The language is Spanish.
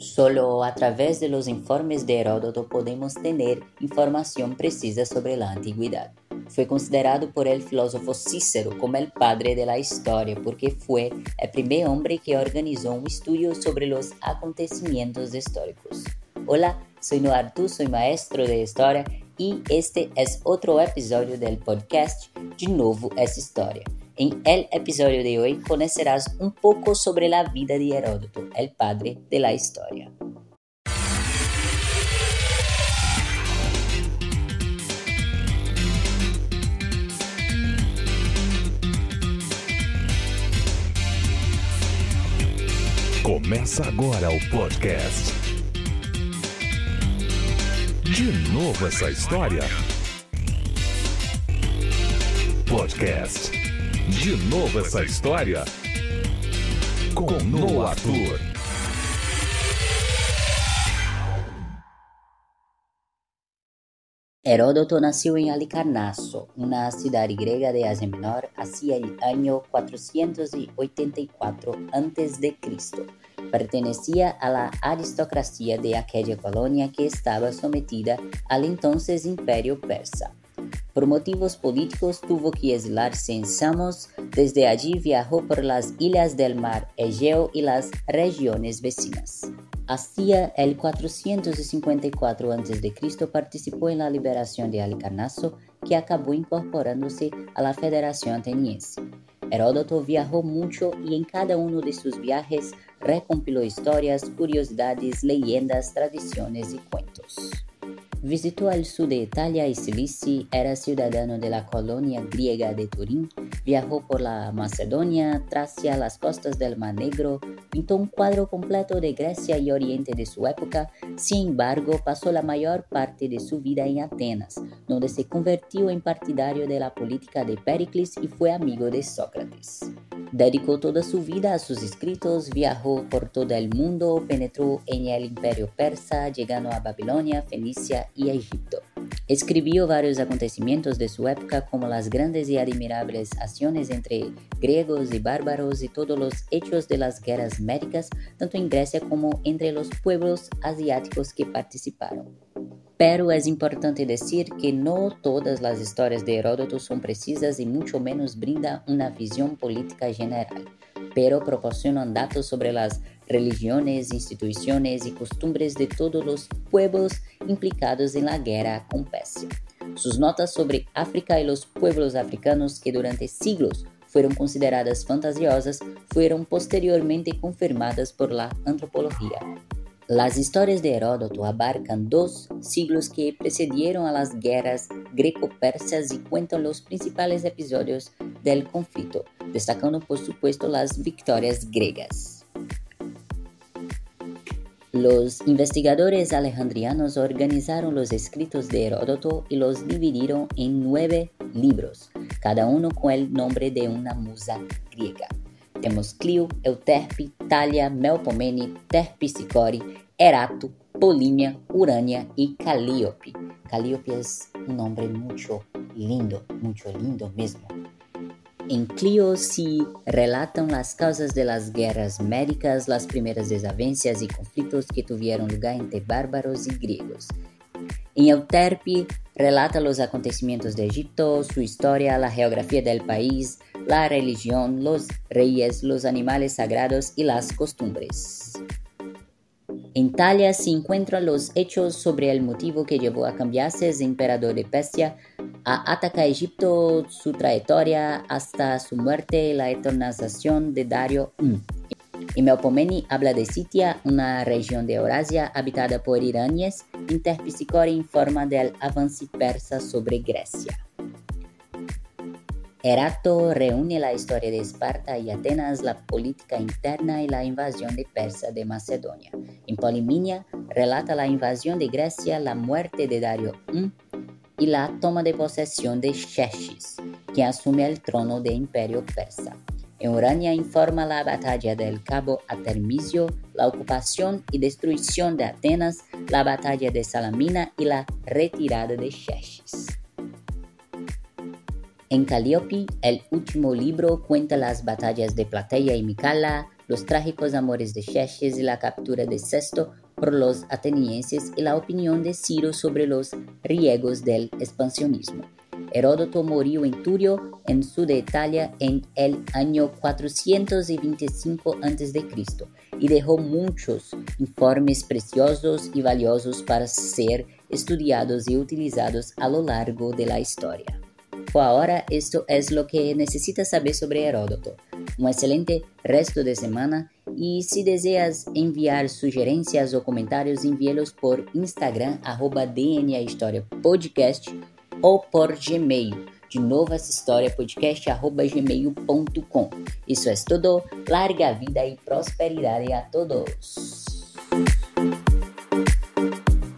Solo a través de los informes de Heródoto podemos tener información precisa sobre la antigüedad. Fue considerado por el filósofo Cícero como el padre de la historia porque fue el primer hombre que organizó un estudio sobre los acontecimientos históricos. Hola, soy Noar soy maestro de historia y este es otro episodio del podcast De Novo es Historia. En el episodio de hoy conocerás un poco sobre la vida de Heródoto, el padre de la historia. Começa agora o podcast. De novo essa história? Podcast. De novo essa história? Com No Arthur. Heródoto nació en Alicarnaso, una ciudad griega de Asia Menor, hacia el año 484 a.C. Pertenecía a la aristocracia de aquella colonia que estaba sometida al entonces imperio persa. Por motivos políticos tuvo que aislarse en Samos, desde allí viajó por las islas del mar Egeo y las regiones vecinas. Hacia el 454 a.C. participó en la liberación de Alicarnaso, que acabó incorporándose a la Federación Ateniense. Heródoto viajó mucho y en cada uno de sus viajes recompiló historias, curiosidades, leyendas, tradiciones y cuentos. Visitó el sur de Italia y Cilicia, era ciudadano de la colonia griega de Turín, viajó por la Macedonia, Tracia, las costas del Mar Negro, pintó un cuadro completo de Grecia y Oriente de su época, sin embargo pasó la mayor parte de su vida en Atenas, donde se convirtió en partidario de la política de Pericles y fue amigo de Sócrates. Dedicó toda su vida a sus escritos, viajó por todo el mundo, penetró en el imperio persa, llegando a Babilonia, Fenicia y Egipto. Escribió varios acontecimientos de su época como las grandes y admirables acciones entre griegos y bárbaros y todos los hechos de las guerras médicas, tanto en Grecia como entre los pueblos asiáticos que participaron. Pero es importante decir que no todas las historias de Heródoto son precisas y mucho menos brinda una visión política general, pero proporcionan datos sobre las religiones, instituciones y costumbres de todos los pueblos implicados en la guerra con Persia. Sus notas sobre África y los pueblos africanos que durante siglos fueron consideradas fantasiosas fueron posteriormente confirmadas por la antropología. Las historias de Heródoto abarcan dos siglos que precedieron a las guerras greco-persas y cuentan los principales episodios del conflicto, destacando por supuesto las victorias griegas. Los investigadores alejandrianos organizaron los escritos de Heródoto y los dividieron en nueve libros, cada uno con el nombre de una musa griega. Temos Clio, Euterpe, Talia, Melpomene, Terpsicore, Erato, Polímia, Urania y Calíope. Calíope es un nombre mucho lindo, mucho lindo mismo. En Clio se relatan las causas de las guerras médicas, las primeras desavencias y conflictos que tuvieron lugar entre bárbaros y griegos. En Euterpe relata los acontecimientos de Egipto, su historia, la geografía del país, la religión, los reyes, los animales sagrados y las costumbres. En Talia se encuentran los hechos sobre el motivo que llevó a Cambiases, emperador de Persia, a atacar Egipto, su trayectoria hasta su muerte y la eternización de Dario I. Y Melpomene habla de Sitia, una región de Eurasia habitada por iraníes, Terpsicore informa del avance persa sobre Grecia. Erato reúne la historia de Esparta y Atenas, la política interna y la invasión de Persa de Macedonia. En Poliminia relata la invasión de Grecia, la muerte de Dario I y la toma de posesión de Xerxes, quien asume el trono del imperio persa. En Urania informa la batalla del cabo Atermisio, la ocupación y destrucción de Atenas, la batalla de Salamina y la retirada de Xerxes. En Calliope, el último libro cuenta las batallas de Platea y Micala, los trágicos amores de Xerxes y la captura de Sesto por los atenienses y la opinión de Ciro sobre los riesgos del expansionismo. Heródoto murió en Turio, en sur de Italia, en el año 425 a.C. y dejó muchos informes preciosos y valiosos para ser estudiados y utilizados a lo largo de la historia. Por ahora, esto es lo que necesitas saber sobre Heródoto. Un excelente resto de semana y si deseas enviar sugerencias o comentarios, envíelos por Instagram, arroba DNA História Podcast ou por Gmail, de novo essa história podcast@gmail.com. Isso é tudo. Larga vida e prosperidade a todos.